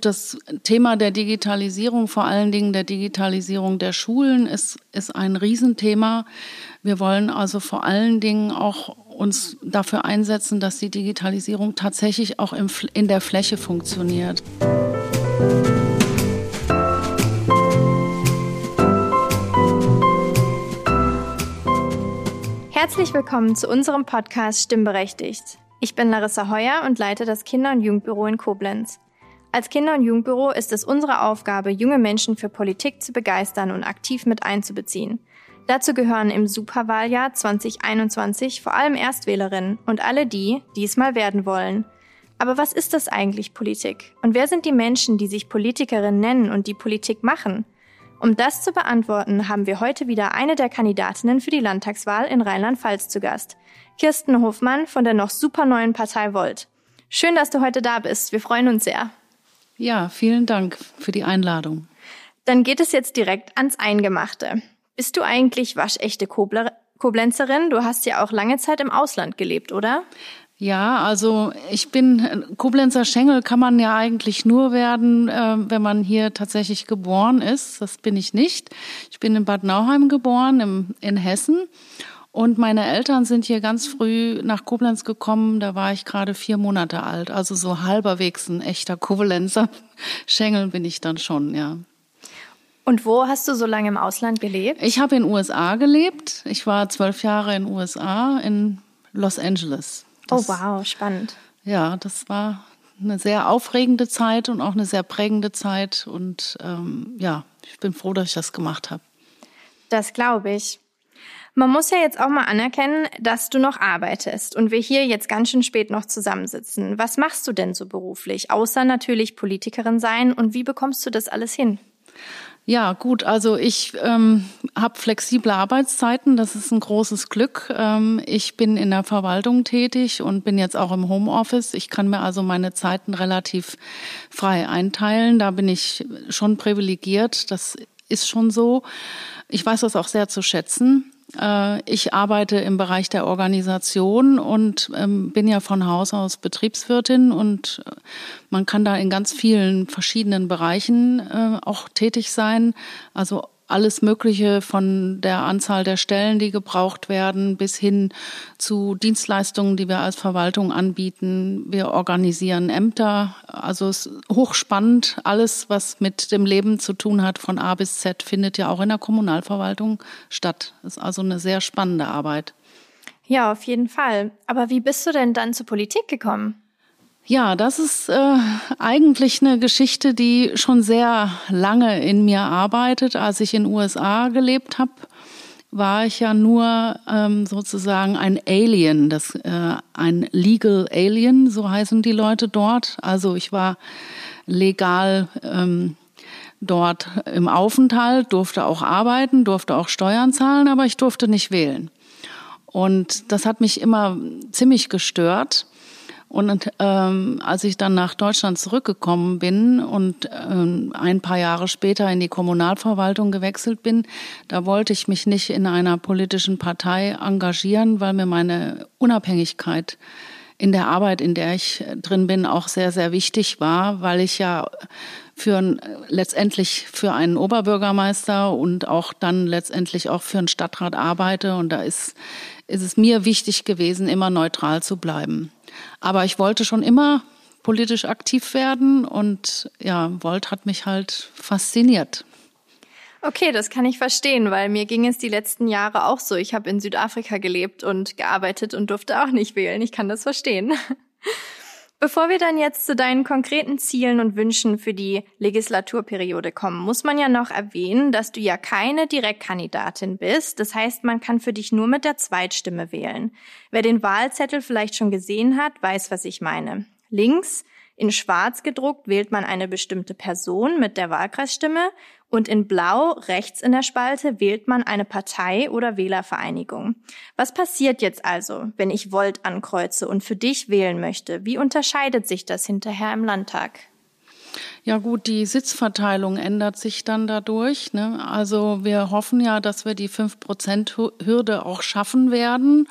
Das Thema der Digitalisierung, vor allen Dingen der Digitalisierung der Schulen, ist, ist ein Riesenthema. Wir wollen also vor allen Dingen auch uns dafür einsetzen, dass die Digitalisierung tatsächlich auch im, in der Fläche funktioniert. Herzlich willkommen zu unserem Podcast Stimmberechtigt. Ich bin Larissa Heuer und leite das Kinder- und Jugendbüro in Koblenz. Als Kinder- und Jugendbüro ist es unsere Aufgabe, junge Menschen für Politik zu begeistern und aktiv mit einzubeziehen. Dazu gehören im Superwahljahr 2021 vor allem Erstwählerinnen und alle die, die es mal werden wollen. Aber was ist das eigentlich Politik? Und wer sind die Menschen, die sich Politikerinnen nennen und die Politik machen? Um das zu beantworten, haben wir heute wieder eine der Kandidatinnen für die Landtagswahl in Rheinland-Pfalz zu Gast. Kirsten Hofmann von der noch super neuen Partei Volt. Schön, dass du heute da bist. Wir freuen uns sehr. Ja, vielen Dank für die Einladung. Dann geht es jetzt direkt ans Eingemachte. Bist du eigentlich waschechte Kobler Koblenzerin? Du hast ja auch lange Zeit im Ausland gelebt, oder? Ja, also ich bin Koblenzer Schengel kann man ja eigentlich nur werden, äh, wenn man hier tatsächlich geboren ist. Das bin ich nicht. Ich bin in Bad Nauheim geboren, im, in Hessen. Und meine Eltern sind hier ganz früh nach Koblenz gekommen. Da war ich gerade vier Monate alt. Also so halberwegs ein echter Koblenzer. Schengel bin ich dann schon, ja. Und wo hast du so lange im Ausland gelebt? Ich habe in USA gelebt. Ich war zwölf Jahre in USA, in Los Angeles. Das, oh wow, spannend. Ja, das war eine sehr aufregende Zeit und auch eine sehr prägende Zeit. Und ähm, ja, ich bin froh, dass ich das gemacht habe. Das glaube ich. Man muss ja jetzt auch mal anerkennen, dass du noch arbeitest und wir hier jetzt ganz schön spät noch zusammensitzen. Was machst du denn so beruflich, außer natürlich Politikerin sein und wie bekommst du das alles hin? Ja, gut. Also ich ähm, habe flexible Arbeitszeiten. Das ist ein großes Glück. Ähm, ich bin in der Verwaltung tätig und bin jetzt auch im Homeoffice. Ich kann mir also meine Zeiten relativ frei einteilen. Da bin ich schon privilegiert. Das ist schon so. Ich weiß das auch sehr zu schätzen. Äh, ich arbeite im Bereich der Organisation und ähm, bin ja von Haus aus Betriebswirtin und äh, man kann da in ganz vielen verschiedenen Bereichen äh, auch tätig sein. Also alles Mögliche von der Anzahl der Stellen, die gebraucht werden, bis hin zu Dienstleistungen, die wir als Verwaltung anbieten. Wir organisieren Ämter. Also es ist hochspannend. Alles, was mit dem Leben zu tun hat, von A bis Z, findet ja auch in der Kommunalverwaltung statt. Das ist also eine sehr spannende Arbeit. Ja, auf jeden Fall. Aber wie bist du denn dann zur Politik gekommen? Ja, das ist äh, eigentlich eine Geschichte, die schon sehr lange in mir arbeitet. Als ich in USA gelebt habe, war ich ja nur ähm, sozusagen ein Alien, das äh, ein Legal Alien, so heißen die Leute dort. Also ich war legal ähm, dort im Aufenthalt, durfte auch arbeiten, durfte auch Steuern zahlen, aber ich durfte nicht wählen. Und das hat mich immer ziemlich gestört. Und ähm, als ich dann nach Deutschland zurückgekommen bin und ähm, ein paar Jahre später in die Kommunalverwaltung gewechselt bin, da wollte ich mich nicht in einer politischen Partei engagieren, weil mir meine Unabhängigkeit in der Arbeit, in der ich drin bin, auch sehr, sehr wichtig war, weil ich ja für letztendlich für einen Oberbürgermeister und auch dann letztendlich auch für einen Stadtrat arbeite. Und da ist, ist es mir wichtig gewesen, immer neutral zu bleiben. Aber ich wollte schon immer politisch aktiv werden und ja, Volt hat mich halt fasziniert. Okay, das kann ich verstehen, weil mir ging es die letzten Jahre auch so. Ich habe in Südafrika gelebt und gearbeitet und durfte auch nicht wählen. Ich kann das verstehen. Bevor wir dann jetzt zu deinen konkreten Zielen und Wünschen für die Legislaturperiode kommen, muss man ja noch erwähnen, dass du ja keine Direktkandidatin bist. Das heißt, man kann für dich nur mit der Zweitstimme wählen. Wer den Wahlzettel vielleicht schon gesehen hat, weiß, was ich meine. Links in schwarz gedruckt wählt man eine bestimmte Person mit der Wahlkreisstimme und in blau rechts in der Spalte wählt man eine Partei oder Wählervereinigung. Was passiert jetzt also, wenn ich Volt ankreuze und für dich wählen möchte? Wie unterscheidet sich das hinterher im Landtag? Ja gut, die Sitzverteilung ändert sich dann dadurch. Ne? Also wir hoffen ja, dass wir die 5-Prozent-Hürde auch schaffen werden.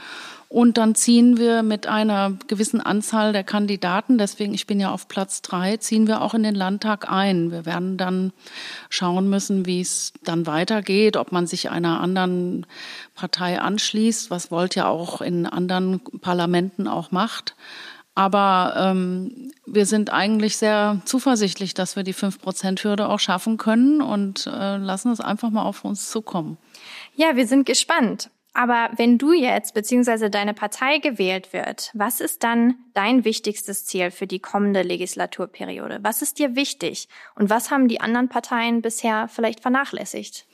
Und dann ziehen wir mit einer gewissen Anzahl der Kandidaten, deswegen ich bin ja auf Platz drei, ziehen wir auch in den Landtag ein. Wir werden dann schauen müssen, wie es dann weitergeht, ob man sich einer anderen Partei anschließt, was Volt ja auch in anderen Parlamenten auch macht. Aber ähm, wir sind eigentlich sehr zuversichtlich, dass wir die 5-Prozent-Hürde auch schaffen können und äh, lassen es einfach mal auf uns zukommen. Ja, wir sind gespannt. Aber wenn du jetzt bzw. deine Partei gewählt wird, was ist dann dein wichtigstes Ziel für die kommende Legislaturperiode? Was ist dir wichtig und was haben die anderen Parteien bisher vielleicht vernachlässigt?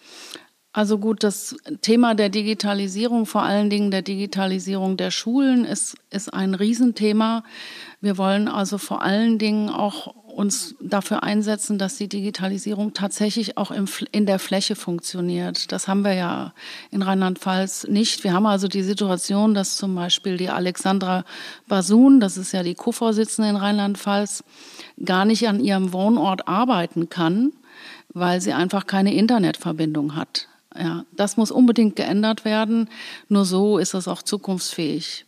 Also gut, das Thema der Digitalisierung, vor allen Dingen der Digitalisierung der Schulen, ist, ist ein Riesenthema. Wir wollen also vor allen Dingen auch uns dafür einsetzen, dass die Digitalisierung tatsächlich auch in der Fläche funktioniert. Das haben wir ja in Rheinland-Pfalz nicht. Wir haben also die Situation, dass zum Beispiel die Alexandra Basun, das ist ja die Co-Vorsitzende in Rheinland-Pfalz, gar nicht an ihrem Wohnort arbeiten kann, weil sie einfach keine Internetverbindung hat. Ja, das muss unbedingt geändert werden. Nur so ist es auch zukunftsfähig.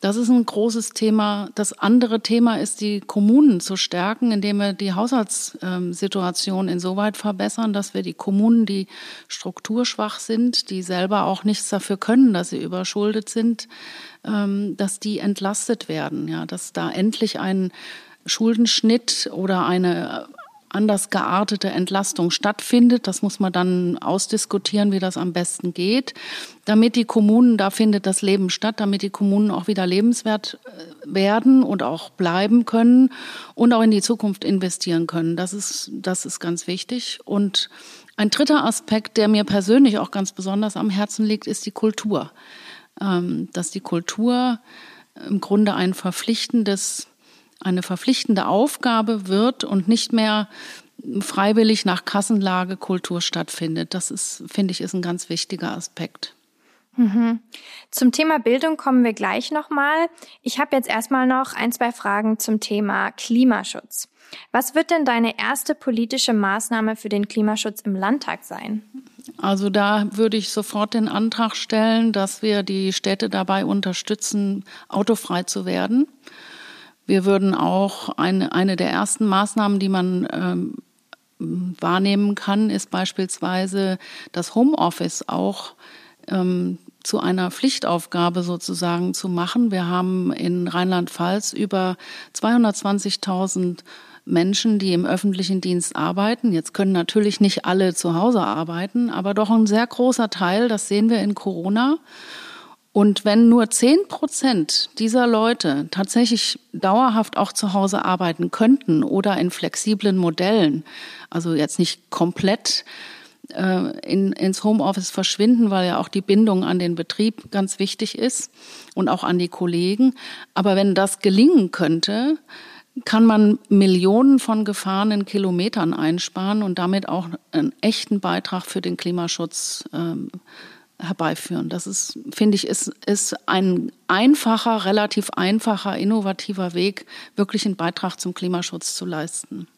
Das ist ein großes Thema. Das andere Thema ist, die Kommunen zu stärken, indem wir die Haushaltssituation insoweit verbessern, dass wir die Kommunen, die strukturschwach sind, die selber auch nichts dafür können, dass sie überschuldet sind, ähm, dass die entlastet werden. Ja, dass da endlich ein Schuldenschnitt oder eine anders geartete Entlastung stattfindet. Das muss man dann ausdiskutieren, wie das am besten geht, damit die Kommunen, da findet das Leben statt, damit die Kommunen auch wieder lebenswert äh, werden und auch bleiben können und auch in die Zukunft investieren können. Das ist, das ist ganz wichtig. Und ein dritter Aspekt, der mir persönlich auch ganz besonders am Herzen liegt, ist die Kultur. Ähm, dass die Kultur im Grunde ein verpflichtendes eine verpflichtende Aufgabe wird und nicht mehr freiwillig nach Kassenlage Kultur stattfindet. Das ist, finde ich, ist ein ganz wichtiger Aspekt. Mhm. Zum Thema Bildung kommen wir gleich nochmal. Ich habe jetzt erstmal noch ein, zwei Fragen zum Thema Klimaschutz. Was wird denn deine erste politische Maßnahme für den Klimaschutz im Landtag sein? Also da würde ich sofort den Antrag stellen, dass wir die Städte dabei unterstützen, autofrei zu werden. Wir würden auch eine, eine der ersten Maßnahmen, die man ähm, wahrnehmen kann, ist beispielsweise das Homeoffice auch ähm, zu einer Pflichtaufgabe sozusagen zu machen. Wir haben in Rheinland-Pfalz über 220.000 Menschen, die im öffentlichen Dienst arbeiten. Jetzt können natürlich nicht alle zu Hause arbeiten, aber doch ein sehr großer Teil, das sehen wir in Corona. Und wenn nur zehn Prozent dieser Leute tatsächlich dauerhaft auch zu Hause arbeiten könnten oder in flexiblen Modellen, also jetzt nicht komplett äh, in, ins Homeoffice verschwinden, weil ja auch die Bindung an den Betrieb ganz wichtig ist und auch an die Kollegen. Aber wenn das gelingen könnte, kann man Millionen von gefahrenen Kilometern einsparen und damit auch einen echten Beitrag für den Klimaschutz ähm, herbeiführen. Das ist, finde ich, ist, ist ein einfacher, relativ einfacher, innovativer Weg, wirklich einen Beitrag zum Klimaschutz zu leisten.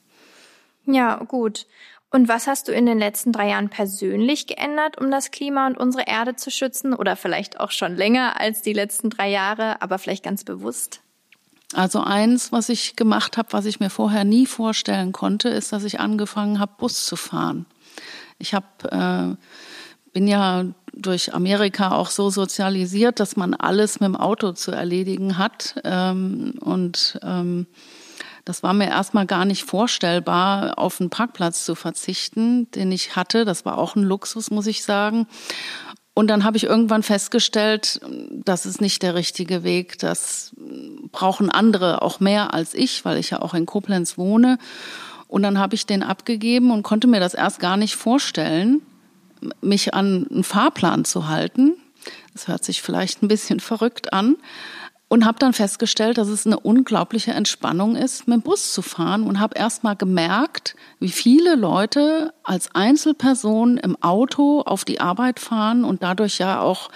Ja, gut. Und was hast du in den letzten drei Jahren persönlich geändert, um das Klima und unsere Erde zu schützen? Oder vielleicht auch schon länger als die letzten drei Jahre, aber vielleicht ganz bewusst? Also eins, was ich gemacht habe, was ich mir vorher nie vorstellen konnte, ist, dass ich angefangen habe, Bus zu fahren. Ich habe äh, bin ja durch Amerika auch so sozialisiert, dass man alles mit dem Auto zu erledigen hat. Ähm, und ähm, das war mir erstmal gar nicht vorstellbar, auf einen Parkplatz zu verzichten, den ich hatte. Das war auch ein Luxus, muss ich sagen. Und dann habe ich irgendwann festgestellt, das ist nicht der richtige Weg. Das brauchen andere auch mehr als ich, weil ich ja auch in Koblenz wohne. Und dann habe ich den abgegeben und konnte mir das erst gar nicht vorstellen, mich an einen Fahrplan zu halten. Das hört sich vielleicht ein bisschen verrückt an. Und habe dann festgestellt, dass es eine unglaubliche Entspannung ist, mit dem Bus zu fahren. Und habe erst mal gemerkt, wie viele Leute als Einzelperson im Auto auf die Arbeit fahren und dadurch ja auch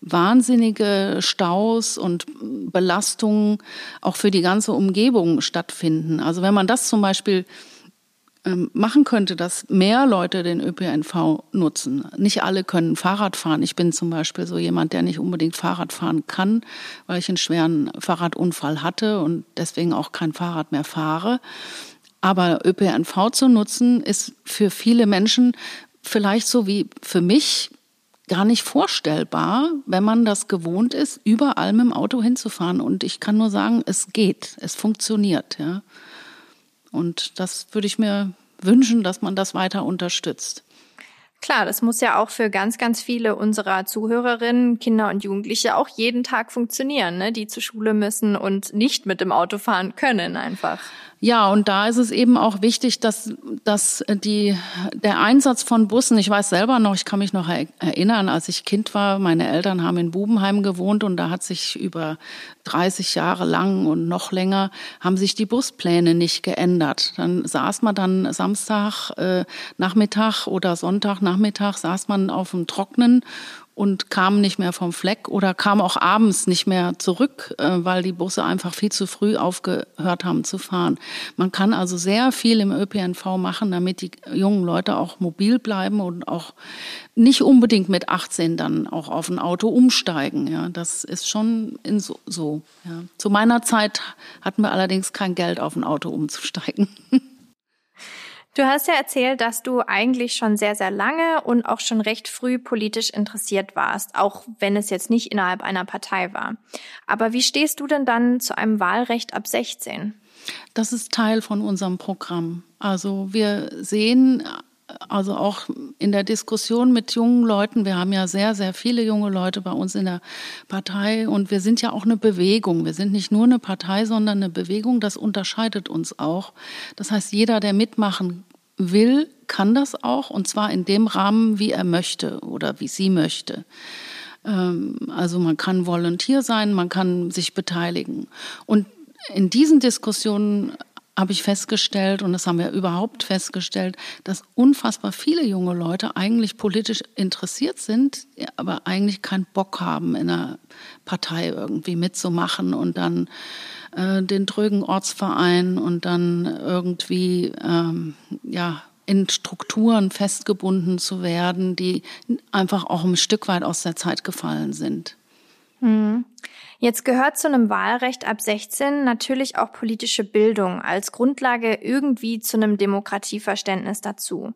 wahnsinnige Staus und Belastungen auch für die ganze Umgebung stattfinden. Also wenn man das zum Beispiel machen könnte, dass mehr Leute den ÖPNV nutzen. Nicht alle können Fahrrad fahren. Ich bin zum Beispiel so jemand, der nicht unbedingt Fahrrad fahren kann, weil ich einen schweren Fahrradunfall hatte und deswegen auch kein Fahrrad mehr fahre. Aber ÖPNV zu nutzen ist für viele Menschen vielleicht so wie für mich gar nicht vorstellbar, wenn man das gewohnt ist, überall mit dem Auto hinzufahren. Und ich kann nur sagen, es geht, es funktioniert. Ja. Und das würde ich mir wünschen, dass man das weiter unterstützt. Klar, das muss ja auch für ganz, ganz viele unserer Zuhörerinnen, Kinder und Jugendliche auch jeden Tag funktionieren, ne? die zur Schule müssen und nicht mit dem Auto fahren können einfach. Ja, und da ist es eben auch wichtig, dass, dass die, der Einsatz von Bussen, ich weiß selber noch, ich kann mich noch erinnern, als ich Kind war, meine Eltern haben in Bubenheim gewohnt und da hat sich über 30 Jahre lang und noch länger haben sich die Buspläne nicht geändert. Dann saß man dann Samstag äh, Nachmittag oder Sonntag Nachmittag saß man auf dem Trocknen und kam nicht mehr vom Fleck oder kam auch abends nicht mehr zurück, äh, weil die Busse einfach viel zu früh aufgehört haben zu fahren. Man kann also sehr viel im ÖPNV machen, damit die jungen Leute auch mobil bleiben und auch nicht unbedingt mit 18 dann auch auf ein Auto umsteigen. Ja, das ist schon so. so ja. Zu meiner Zeit hatten wir allerdings kein Geld, auf ein Auto umzusteigen. Du hast ja erzählt, dass du eigentlich schon sehr, sehr lange und auch schon recht früh politisch interessiert warst, auch wenn es jetzt nicht innerhalb einer Partei war. Aber wie stehst du denn dann zu einem Wahlrecht ab 16? Das ist Teil von unserem Programm. Also wir sehen also auch in der Diskussion mit jungen Leuten, wir haben ja sehr, sehr viele junge Leute bei uns in der Partei und wir sind ja auch eine Bewegung. Wir sind nicht nur eine Partei, sondern eine Bewegung. Das unterscheidet uns auch. Das heißt, jeder, der mitmachen will, kann das auch und zwar in dem Rahmen, wie er möchte oder wie sie möchte. Ähm, also man kann Volontier sein, man kann sich beteiligen. Und in diesen Diskussionen habe ich festgestellt, und das haben wir überhaupt festgestellt, dass unfassbar viele junge Leute eigentlich politisch interessiert sind, aber eigentlich keinen Bock haben, in einer Partei irgendwie mitzumachen und dann äh, den drögen Ortsverein und dann irgendwie ähm, ja in Strukturen festgebunden zu werden, die einfach auch ein Stück weit aus der Zeit gefallen sind. Hm. Jetzt gehört zu einem Wahlrecht ab 16 natürlich auch politische Bildung als Grundlage irgendwie zu einem Demokratieverständnis dazu.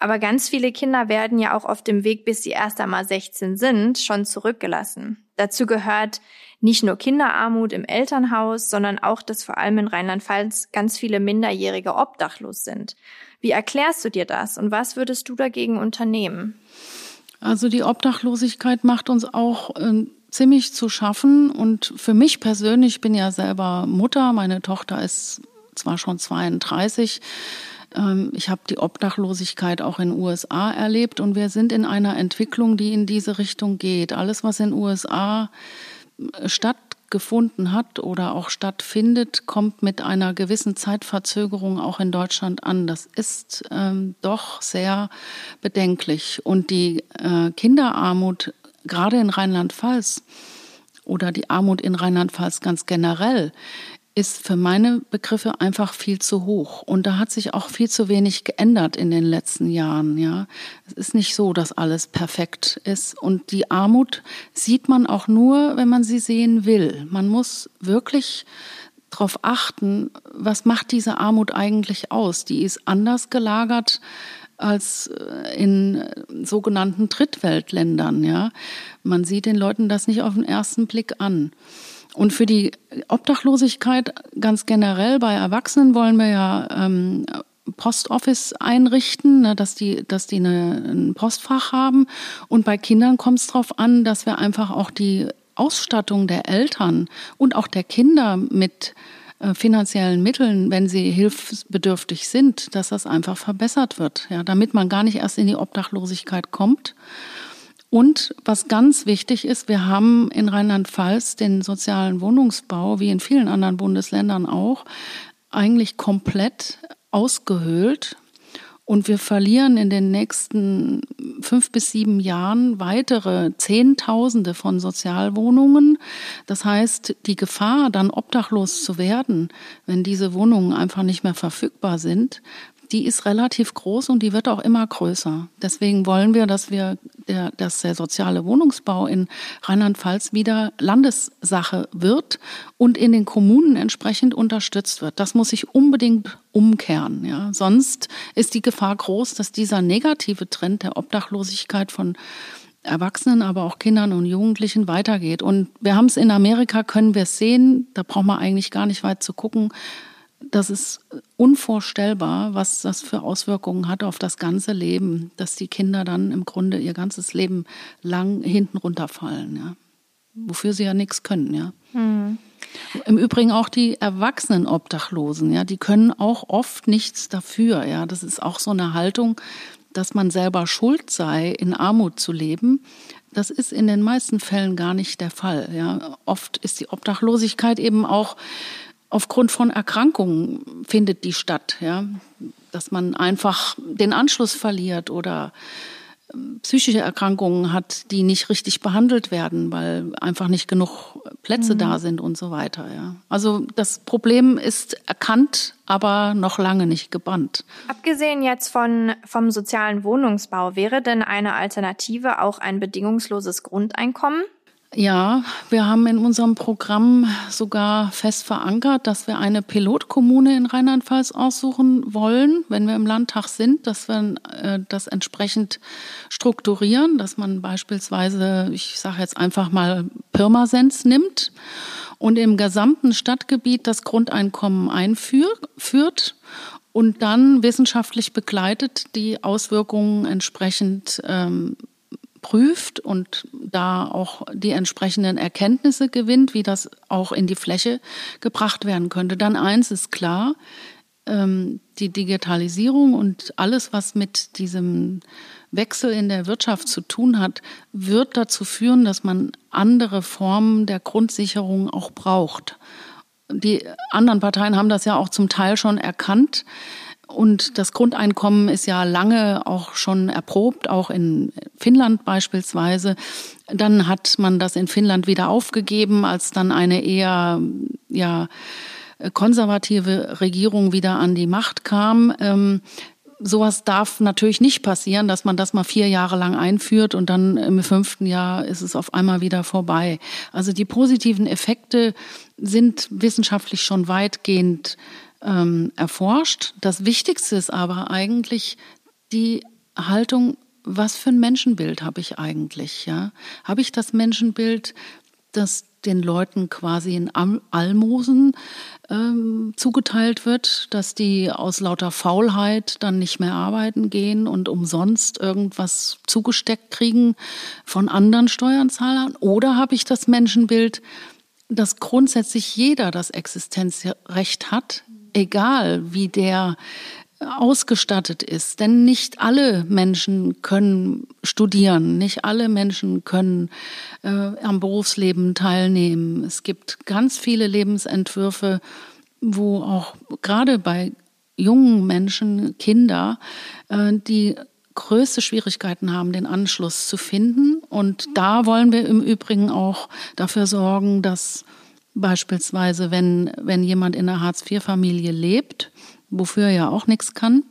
Aber ganz viele Kinder werden ja auch auf dem Weg, bis sie erst einmal 16 sind, schon zurückgelassen. Dazu gehört nicht nur Kinderarmut im Elternhaus, sondern auch, dass vor allem in Rheinland-Pfalz ganz viele Minderjährige obdachlos sind. Wie erklärst du dir das und was würdest du dagegen unternehmen? Also die Obdachlosigkeit macht uns auch äh, ziemlich zu schaffen. Und für mich persönlich, ich bin ja selber Mutter, meine Tochter ist zwar schon 32, ähm, ich habe die Obdachlosigkeit auch in den USA erlebt und wir sind in einer Entwicklung, die in diese Richtung geht. Alles, was in den USA äh, stattgefunden hat oder auch stattfindet, kommt mit einer gewissen Zeitverzögerung auch in Deutschland an. Das ist ähm, doch sehr bedenklich. Und die äh, Kinderarmut gerade in Rheinland-Pfalz oder die Armut in Rheinland-Pfalz ganz generell ist für meine Begriffe einfach viel zu hoch. Und da hat sich auch viel zu wenig geändert in den letzten Jahren, ja. Es ist nicht so, dass alles perfekt ist. Und die Armut sieht man auch nur, wenn man sie sehen will. Man muss wirklich darauf achten, was macht diese Armut eigentlich aus? Die ist anders gelagert als äh, in äh, sogenannten Drittweltländern. Ja, man sieht den Leuten das nicht auf den ersten Blick an. Und für die Obdachlosigkeit ganz generell bei Erwachsenen wollen wir ja ähm, Postoffice einrichten, ne, dass die, dass die eine, ein Postfach haben. Und bei Kindern kommt es darauf an, dass wir einfach auch die Ausstattung der Eltern und auch der Kinder mit finanziellen Mitteln, wenn sie hilfsbedürftig sind, dass das einfach verbessert wird, ja, damit man gar nicht erst in die Obdachlosigkeit kommt. Und was ganz wichtig ist, wir haben in Rheinland-Pfalz den sozialen Wohnungsbau, wie in vielen anderen Bundesländern auch, eigentlich komplett ausgehöhlt. Und wir verlieren in den nächsten fünf bis sieben Jahren weitere Zehntausende von Sozialwohnungen. Das heißt, die Gefahr, dann obdachlos zu werden, wenn diese Wohnungen einfach nicht mehr verfügbar sind, die ist relativ groß und die wird auch immer größer. Deswegen wollen wir, dass wir der, dass der soziale Wohnungsbau in Rheinland-Pfalz wieder Landessache wird und in den Kommunen entsprechend unterstützt wird. Das muss sich unbedingt umkehren. Ja. Sonst ist die Gefahr groß, dass dieser negative Trend der Obdachlosigkeit von Erwachsenen, aber auch Kindern und Jugendlichen weitergeht. Und wir haben es in Amerika, können wir es sehen, da braucht man eigentlich gar nicht weit zu gucken das ist unvorstellbar, was das für Auswirkungen hat auf das ganze Leben, dass die Kinder dann im Grunde ihr ganzes Leben lang hinten runterfallen, ja. Wofür sie ja nichts können, ja. Mhm. Im Übrigen auch die erwachsenen Obdachlosen, ja, die können auch oft nichts dafür, ja. Das ist auch so eine Haltung, dass man selber schuld sei, in Armut zu leben. Das ist in den meisten Fällen gar nicht der Fall, ja. Oft ist die Obdachlosigkeit eben auch aufgrund von Erkrankungen findet die statt, ja, dass man einfach den Anschluss verliert oder ähm, psychische Erkrankungen hat, die nicht richtig behandelt werden, weil einfach nicht genug Plätze mhm. da sind und so weiter. Ja. Also das Problem ist erkannt, aber noch lange nicht gebannt. Abgesehen jetzt von, vom sozialen Wohnungsbau, wäre denn eine Alternative auch ein bedingungsloses Grundeinkommen? Ja, wir haben in unserem Programm sogar fest verankert, dass wir eine Pilotkommune in Rheinland-Pfalz aussuchen wollen, wenn wir im Landtag sind, dass wir äh, das entsprechend strukturieren, dass man beispielsweise, ich sage jetzt einfach mal Pirmasens nimmt und im gesamten Stadtgebiet das Grundeinkommen einführt und dann wissenschaftlich begleitet die Auswirkungen entsprechend ähm, prüft und da auch die entsprechenden Erkenntnisse gewinnt, wie das auch in die Fläche gebracht werden könnte. Dann eins ist klar, ähm, die Digitalisierung und alles, was mit diesem Wechsel in der Wirtschaft zu tun hat, wird dazu führen, dass man andere Formen der Grundsicherung auch braucht. Die anderen Parteien haben das ja auch zum Teil schon erkannt. Und das Grundeinkommen ist ja lange auch schon erprobt, auch in Finnland beispielsweise. Dann hat man das in Finnland wieder aufgegeben, als dann eine eher ja, konservative Regierung wieder an die Macht kam. Ähm, sowas darf natürlich nicht passieren, dass man das mal vier Jahre lang einführt und dann im fünften Jahr ist es auf einmal wieder vorbei. Also die positiven Effekte sind wissenschaftlich schon weitgehend ähm, erforscht. Das Wichtigste ist aber eigentlich die Haltung, was für ein Menschenbild habe ich eigentlich? Ja? Habe ich das Menschenbild, das den Leuten quasi in Almosen ähm, zugeteilt wird, dass die aus lauter Faulheit dann nicht mehr arbeiten gehen und umsonst irgendwas zugesteckt kriegen von anderen Steuerzahlern? Oder habe ich das Menschenbild, dass grundsätzlich jeder das Existenzrecht hat, egal wie der ausgestattet ist. Denn nicht alle Menschen können studieren, nicht alle Menschen können äh, am Berufsleben teilnehmen. Es gibt ganz viele Lebensentwürfe, wo auch gerade bei jungen Menschen, Kinder, äh, die größte Schwierigkeiten haben, den Anschluss zu finden. Und da wollen wir im Übrigen auch dafür sorgen, dass Beispielsweise, wenn, wenn jemand in einer Hartz-IV-Familie lebt, wofür er ja auch nichts kann,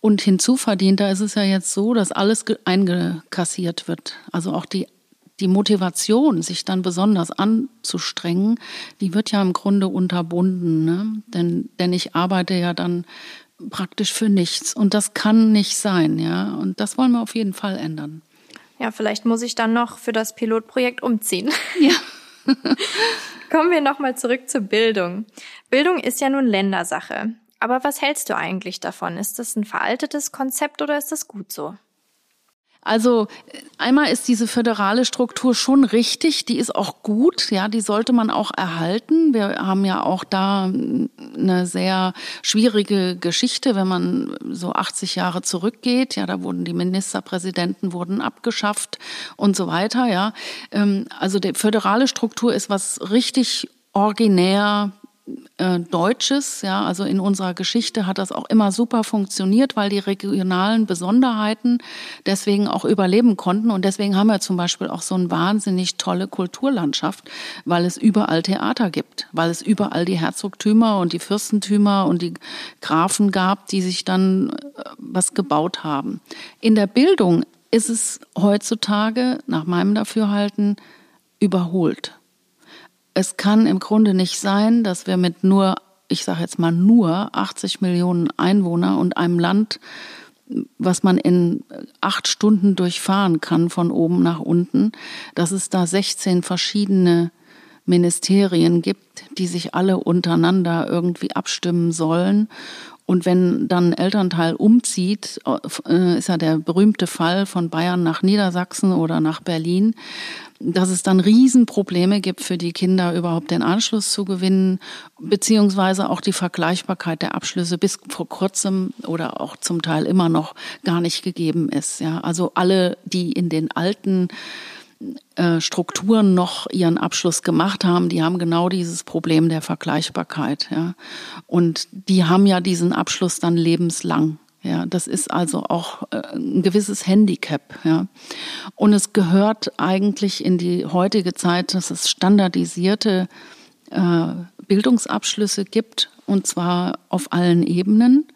und hinzuverdient, da ist es ja jetzt so, dass alles eingekassiert wird. Also auch die, die Motivation, sich dann besonders anzustrengen, die wird ja im Grunde unterbunden. Ne? Denn, denn ich arbeite ja dann praktisch für nichts. Und das kann nicht sein, ja. Und das wollen wir auf jeden Fall ändern. Ja, vielleicht muss ich dann noch für das Pilotprojekt umziehen. Ja. Kommen wir nochmal zurück zur Bildung. Bildung ist ja nun Ländersache. Aber was hältst du eigentlich davon? Ist das ein veraltetes Konzept oder ist das gut so? Also einmal ist diese föderale Struktur schon richtig, die ist auch gut, ja, die sollte man auch erhalten. Wir haben ja auch da eine sehr schwierige Geschichte, wenn man so 80 Jahre zurückgeht. Ja, da wurden die Ministerpräsidenten wurden abgeschafft und so weiter. Ja, ähm, also die föderale Struktur ist was richtig originär äh, Deutsches. Ja, also in unserer Geschichte hat das auch immer super funktioniert, weil die regionalen Besonderheiten deswegen auch überleben konnten. Und deswegen haben wir zum Beispiel auch so eine wahnsinnig tolle Kulturlandschaft, weil es überall Theater gibt, weil es überall die Herzogtümer und die Fürstentümer und die Grafen gab, die sich dann äh, was gebaut haben. In der Bildung ist es heutzutage, nach meinem Dafürhalten, überholt es kann im Grunde nicht sein, dass wir mit nur, ich sage jetzt mal nur 80 Millionen Einwohner und einem Land, was man in acht Stunden durchfahren kann von oben nach unten, dass es da 16 verschiedene Ministerien gibt, die sich alle untereinander irgendwie abstimmen sollen. Und wenn dann ein Elternteil umzieht, äh, ist ja der berühmte Fall von Bayern nach Niedersachsen oder nach Berlin, dass es dann Riesenprobleme gibt für die Kinder, überhaupt den Anschluss zu gewinnen, beziehungsweise auch die Vergleichbarkeit der Abschlüsse bis vor kurzem oder auch zum Teil immer noch gar nicht gegeben ist. Ja, also alle, die in den alten äh, Strukturen noch ihren Abschluss gemacht haben, die haben genau dieses Problem der Vergleichbarkeit. Ja. Und die haben ja diesen Abschluss dann lebenslang. Ja, das ist also auch äh, ein gewisses Handicap. Ja. Und es gehört eigentlich in die heutige Zeit, dass es standardisierte äh, Bildungsabschlüsse gibt, und zwar auf allen Ebenen.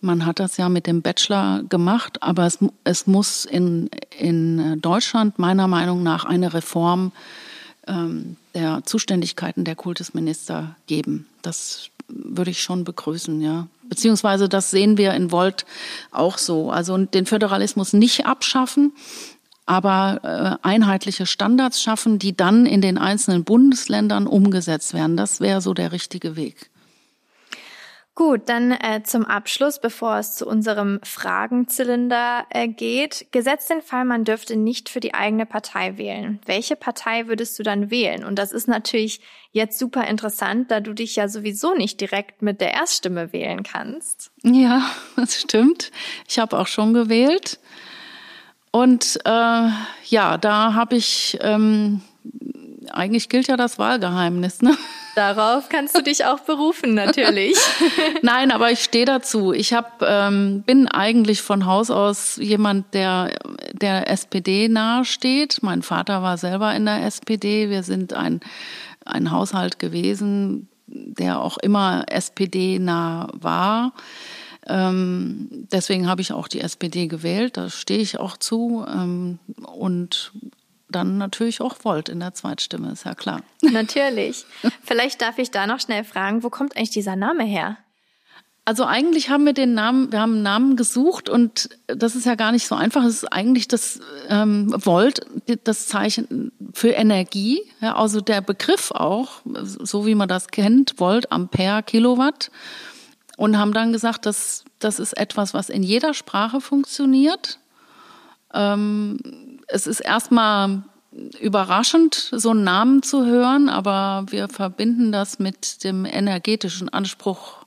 Man hat das ja mit dem Bachelor gemacht, aber es, es muss in, in Deutschland meiner Meinung nach eine Reform ähm, der Zuständigkeiten der Kultusminister geben. Das würde ich schon begrüßen, ja. Beziehungsweise das sehen wir in Volt auch so. Also den Föderalismus nicht abschaffen, aber äh, einheitliche Standards schaffen, die dann in den einzelnen Bundesländern umgesetzt werden. Das wäre so der richtige Weg. Gut, dann äh, zum Abschluss, bevor es zu unserem Fragenzylinder äh, geht. Gesetzt den Fall, man dürfte nicht für die eigene Partei wählen. Welche Partei würdest du dann wählen? Und das ist natürlich jetzt super interessant, da du dich ja sowieso nicht direkt mit der Erststimme wählen kannst. Ja, das stimmt. Ich habe auch schon gewählt. Und äh, ja, da habe ich, ähm, eigentlich gilt ja das Wahlgeheimnis, ne? Darauf kannst du dich auch berufen, natürlich. Nein, aber ich stehe dazu. Ich hab, ähm, bin eigentlich von Haus aus jemand, der der SPD nahe steht. Mein Vater war selber in der SPD. Wir sind ein, ein Haushalt gewesen, der auch immer SPD nah war. Ähm, deswegen habe ich auch die SPD gewählt, da stehe ich auch zu. Ähm, und dann natürlich auch Volt in der Zweitstimme, ist ja klar. Natürlich. Vielleicht darf ich da noch schnell fragen, wo kommt eigentlich dieser Name her? Also eigentlich haben wir den Namen, wir haben einen Namen gesucht und das ist ja gar nicht so einfach. Es ist eigentlich das ähm, Volt, das Zeichen für Energie, ja, also der Begriff auch, so wie man das kennt, Volt, Ampere, Kilowatt. Und haben dann gesagt, dass das ist etwas, was in jeder Sprache funktioniert. Ähm, es ist erstmal überraschend, so einen Namen zu hören, aber wir verbinden das mit dem energetischen Anspruch,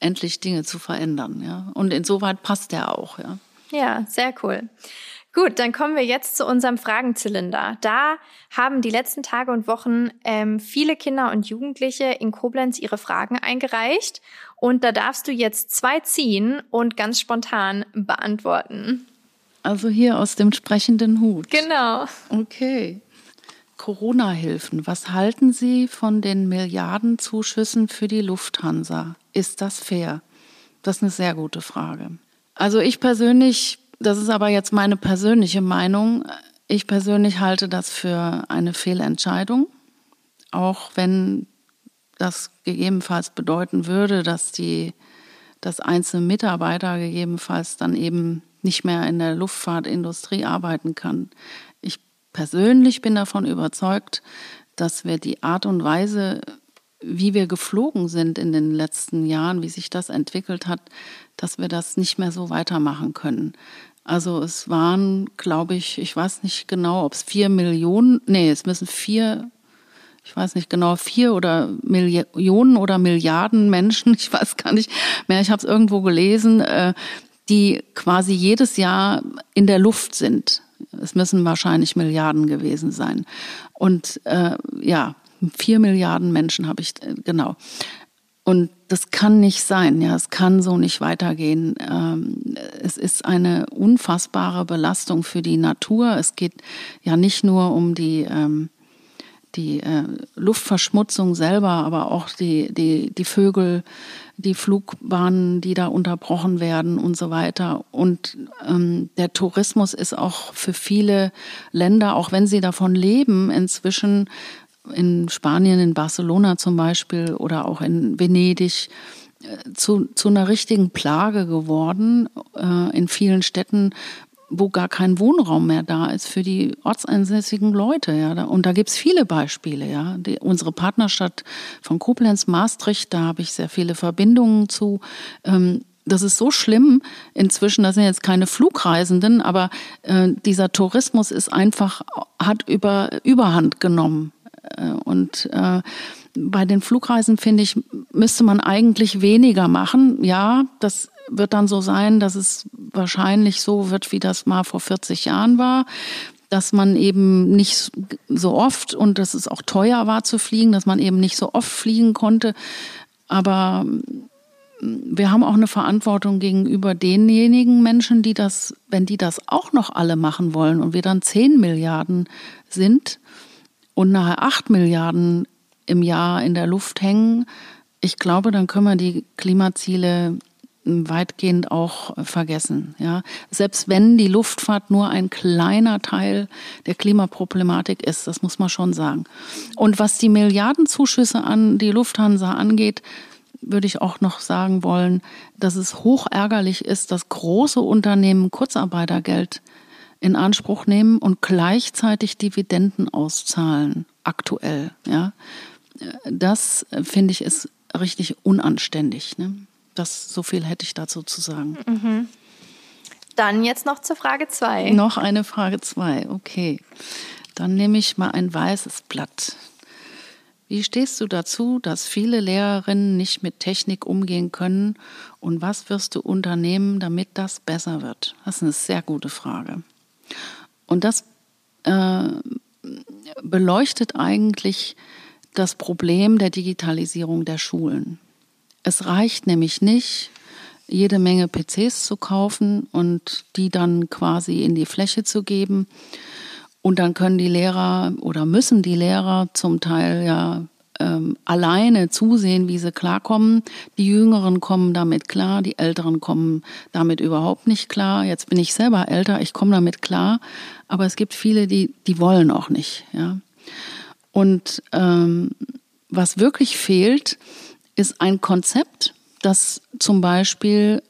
endlich Dinge zu verändern. Ja? Und insoweit passt der auch. Ja, ja sehr cool. Gut, dann kommen wir jetzt zu unserem Fragenzylinder. Da haben die letzten Tage und Wochen ähm, viele Kinder und Jugendliche in Koblenz ihre Fragen eingereicht. Und da darfst du jetzt zwei ziehen und ganz spontan beantworten. Also hier aus dem sprechenden Hut. Genau. Okay. Corona-Hilfen. Was halten Sie von den Milliardenzuschüssen für die Lufthansa? Ist das fair? Das ist eine sehr gute Frage. Also ich persönlich, das ist aber jetzt meine persönliche Meinung, ich persönlich halte das für eine Fehlentscheidung, auch wenn das gegebenenfalls bedeuten würde, dass die, dass einzelne Mitarbeiter gegebenenfalls dann eben nicht mehr in der Luftfahrtindustrie arbeiten kann. Ich persönlich bin davon überzeugt, dass wir die Art und Weise, wie wir geflogen sind in den letzten Jahren, wie sich das entwickelt hat, dass wir das nicht mehr so weitermachen können. Also es waren, glaube ich, ich weiß nicht genau, ob es vier Millionen, nee, es müssen vier, ich weiß nicht genau, vier oder Millionen oder Milliarden Menschen, ich weiß gar nicht mehr, ich habe es irgendwo gelesen, äh, die quasi jedes Jahr in der Luft sind. Es müssen wahrscheinlich Milliarden gewesen sein. Und äh, ja, Vier Milliarden Menschen habe ich, äh, genau. Und das kann nicht sein, ja, es kann so nicht weitergehen. Ähm, es ist eine unfassbare Belastung für die Natur. Es geht ja nicht nur um die, ähm, die äh, Luftverschmutzung selber, aber auch die, die, die Vögel, die Flugbahnen, die da unterbrochen werden und so weiter. Und ähm, der Tourismus ist auch für viele Länder, auch wenn sie davon leben, inzwischen in Spanien, in Barcelona zum Beispiel oder auch in Venedig äh, zu, zu einer richtigen Plage geworden äh, in vielen Städten, wo gar kein Wohnraum mehr da ist für die ortsansässigen Leute. Ja. Und da gibt's viele Beispiele. Ja. Die, unsere Partnerstadt von Koblenz, Maastricht, da habe ich sehr viele Verbindungen zu. Ähm, das ist so schlimm inzwischen, das sind jetzt keine Flugreisenden, aber äh, dieser Tourismus ist einfach, hat über, Überhand genommen. Äh, und äh, bei den Flugreisen, finde ich, müsste man eigentlich weniger machen. Ja, das wird dann so sein, dass es wahrscheinlich so wird, wie das mal vor 40 Jahren war dass man eben nicht so oft und dass es auch teuer war zu fliegen, dass man eben nicht so oft fliegen konnte. Aber wir haben auch eine Verantwortung gegenüber denjenigen Menschen, die das, wenn die das auch noch alle machen wollen und wir dann 10 Milliarden sind, und nachher acht Milliarden im Jahr in der Luft hängen, ich glaube, dann können wir die Klimaziele weitgehend auch vergessen. Ja, selbst wenn die Luftfahrt nur ein kleiner Teil der Klimaproblematik ist, das muss man schon sagen. Und was die Milliardenzuschüsse an die Lufthansa angeht, würde ich auch noch sagen wollen, dass es hoch ärgerlich ist, dass große Unternehmen Kurzarbeitergeld in Anspruch nehmen und gleichzeitig Dividenden auszahlen, aktuell. Ja, das äh, finde ich ist richtig unanständig. Ne? Das so viel hätte ich dazu zu sagen. Mhm. Dann jetzt noch zur Frage zwei. Noch eine Frage zwei. Okay, dann nehme ich mal ein weißes Blatt. Wie stehst du dazu, dass viele Lehrerinnen nicht mit Technik umgehen können und was wirst du unternehmen, damit das besser wird? Das ist eine sehr gute Frage. Und das äh, beleuchtet eigentlich das Problem der Digitalisierung der Schulen. Es reicht nämlich nicht, jede Menge PCs zu kaufen und die dann quasi in die Fläche zu geben. Und dann können die Lehrer oder müssen die Lehrer zum Teil ja ähm, alleine zusehen, wie sie klarkommen. Die Jüngeren kommen damit klar, die Älteren kommen damit überhaupt nicht klar. Jetzt bin ich selber älter, ich komme damit klar, aber es gibt viele, die, die wollen auch nicht. Ja. Und ähm, was wirklich fehlt, ist ein Konzept, das zum Beispiel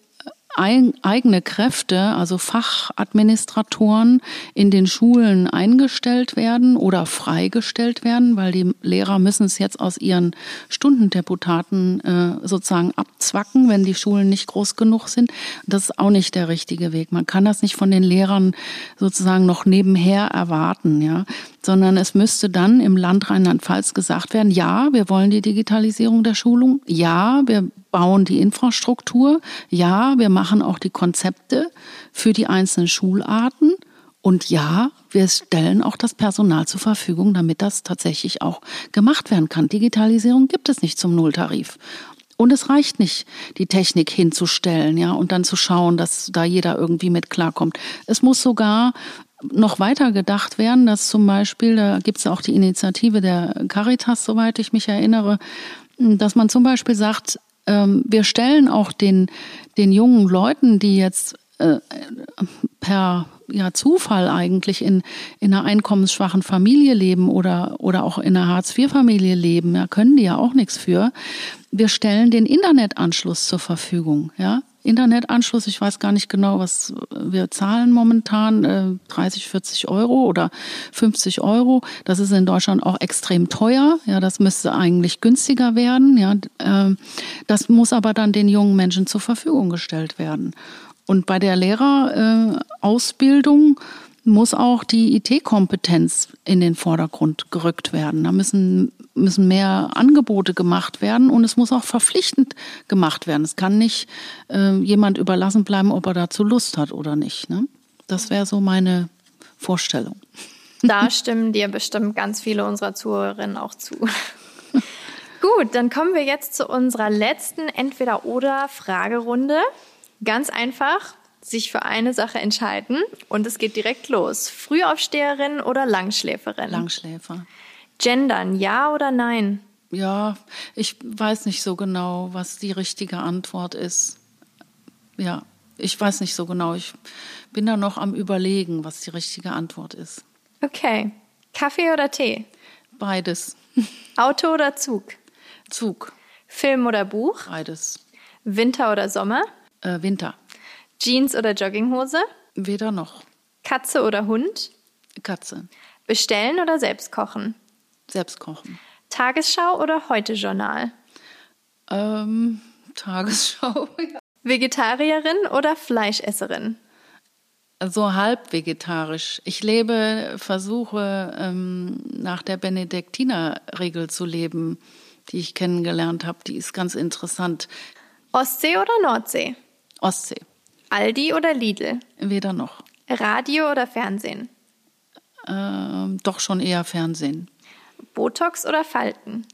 eigene Kräfte, also Fachadministratoren in den Schulen eingestellt werden oder freigestellt werden, weil die Lehrer müssen es jetzt aus ihren Stundendeputaten äh, sozusagen abzwacken, wenn die Schulen nicht groß genug sind. Das ist auch nicht der richtige Weg. Man kann das nicht von den Lehrern sozusagen noch nebenher erwarten, ja, sondern es müsste dann im Land Rheinland-Pfalz gesagt werden, ja, wir wollen die Digitalisierung der Schulung, ja, wir bauen die Infrastruktur, ja, wir machen auch die Konzepte für die einzelnen Schularten und ja, wir stellen auch das Personal zur Verfügung, damit das tatsächlich auch gemacht werden kann. Digitalisierung gibt es nicht zum Nulltarif. Und es reicht nicht, die Technik hinzustellen, ja, und dann zu schauen, dass da jeder irgendwie mit klarkommt. Es muss sogar noch weiter gedacht werden, dass zum Beispiel, da gibt es auch die Initiative der Caritas, soweit ich mich erinnere, dass man zum Beispiel sagt, ähm, wir stellen auch den, den jungen Leuten, die jetzt äh, per ja, Zufall eigentlich in, in einer einkommensschwachen Familie leben oder, oder auch in einer Hartz-IV-Familie leben, ja, können die ja auch nichts für. Wir stellen den Internetanschluss zur Verfügung, ja. Internetanschluss, ich weiß gar nicht genau, was wir zahlen momentan, äh, 30, 40 Euro oder 50 Euro. Das ist in Deutschland auch extrem teuer. Ja, das müsste eigentlich günstiger werden. Ja, äh, das muss aber dann den jungen Menschen zur Verfügung gestellt werden. Und bei der Lehrerausbildung muss auch die IT-Kompetenz in den Vordergrund gerückt werden. Da müssen, müssen mehr Angebote gemacht werden und es muss auch verpflichtend gemacht werden. Es kann nicht äh, jemand überlassen bleiben, ob er dazu Lust hat oder nicht. Ne? Das wäre so meine Vorstellung. Da stimmen dir bestimmt ganz viele unserer Zuhörerinnen auch zu. Gut, dann kommen wir jetzt zu unserer letzten Entweder-Oder-Fragerunde. Ganz einfach, sich für eine Sache entscheiden und es geht direkt los. Frühaufsteherin oder Langschläferin? Langschläfer. Gendern, ja oder nein? Ja, ich weiß nicht so genau, was die richtige Antwort ist. Ja, ich weiß nicht so genau. Ich bin da noch am Überlegen, was die richtige Antwort ist. Okay. Kaffee oder Tee? Beides. Auto oder Zug? Zug. Film oder Buch? Beides. Winter oder Sommer? Äh, Winter. Jeans oder Jogginghose? Weder noch. Katze oder Hund? Katze. Bestellen oder selbst kochen? Selbst kochen. Tagesschau oder Heute-Journal? Ähm, Tagesschau. Vegetarierin oder Fleischesserin? So halb vegetarisch. Ich lebe, versuche ähm, nach der Benediktinerregel zu leben, die ich kennengelernt habe. Die ist ganz interessant. Ostsee oder Nordsee? Ostsee. Aldi oder Lidl? Weder noch. Radio oder Fernsehen? Ähm, doch schon eher Fernsehen. Botox oder Falten?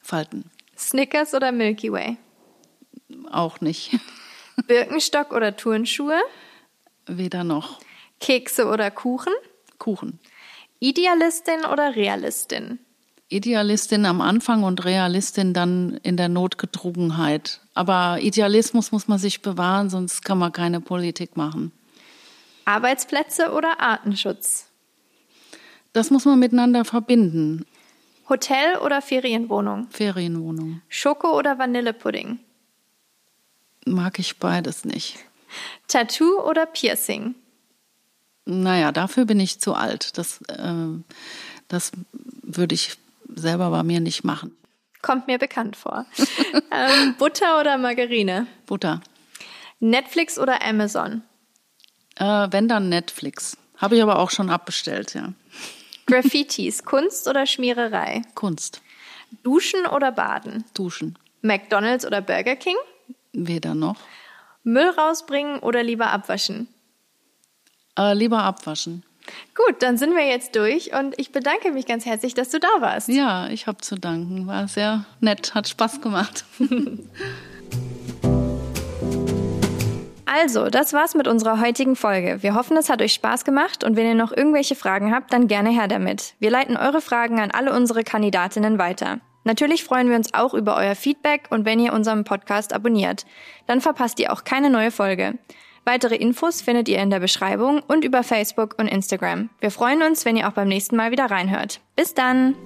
Falten. Snickers oder Milky Way? Auch nicht. Birkenstock oder Turnschuhe? Weder noch. Kekse oder Kuchen? Kuchen. Idealistin oder Realistin? Idealistin am Anfang und Realistin dann in der Notgedrungenheit. Aber Idealismus muss man sich bewahren, sonst kann man keine Politik machen. Arbeitsplätze oder Artenschutz? Das muss man miteinander verbinden. Hotel oder Ferienwohnung? Ferienwohnung. Schoko oder Vanillepudding? Mag ich beides nicht. Tattoo oder Piercing? Naja, dafür bin ich zu alt. Das, äh, das würde ich selber bei mir nicht machen. Kommt mir bekannt vor. ähm, Butter oder Margarine? Butter. Netflix oder Amazon? Äh, wenn dann Netflix. Habe ich aber auch schon abbestellt, ja. Graffitis, Kunst oder Schmiererei? Kunst. Duschen oder Baden? Duschen. McDonald's oder Burger King? Weder noch. Müll rausbringen oder lieber abwaschen? Äh, lieber abwaschen. Gut, dann sind wir jetzt durch und ich bedanke mich ganz herzlich, dass du da warst. Ja, ich habe zu danken. War sehr nett, hat Spaß gemacht. Also, das war's mit unserer heutigen Folge. Wir hoffen, es hat euch Spaß gemacht und wenn ihr noch irgendwelche Fragen habt, dann gerne her damit. Wir leiten eure Fragen an alle unsere Kandidatinnen weiter. Natürlich freuen wir uns auch über euer Feedback und wenn ihr unseren Podcast abonniert. Dann verpasst ihr auch keine neue Folge. Weitere Infos findet ihr in der Beschreibung und über Facebook und Instagram. Wir freuen uns, wenn ihr auch beim nächsten Mal wieder reinhört. Bis dann!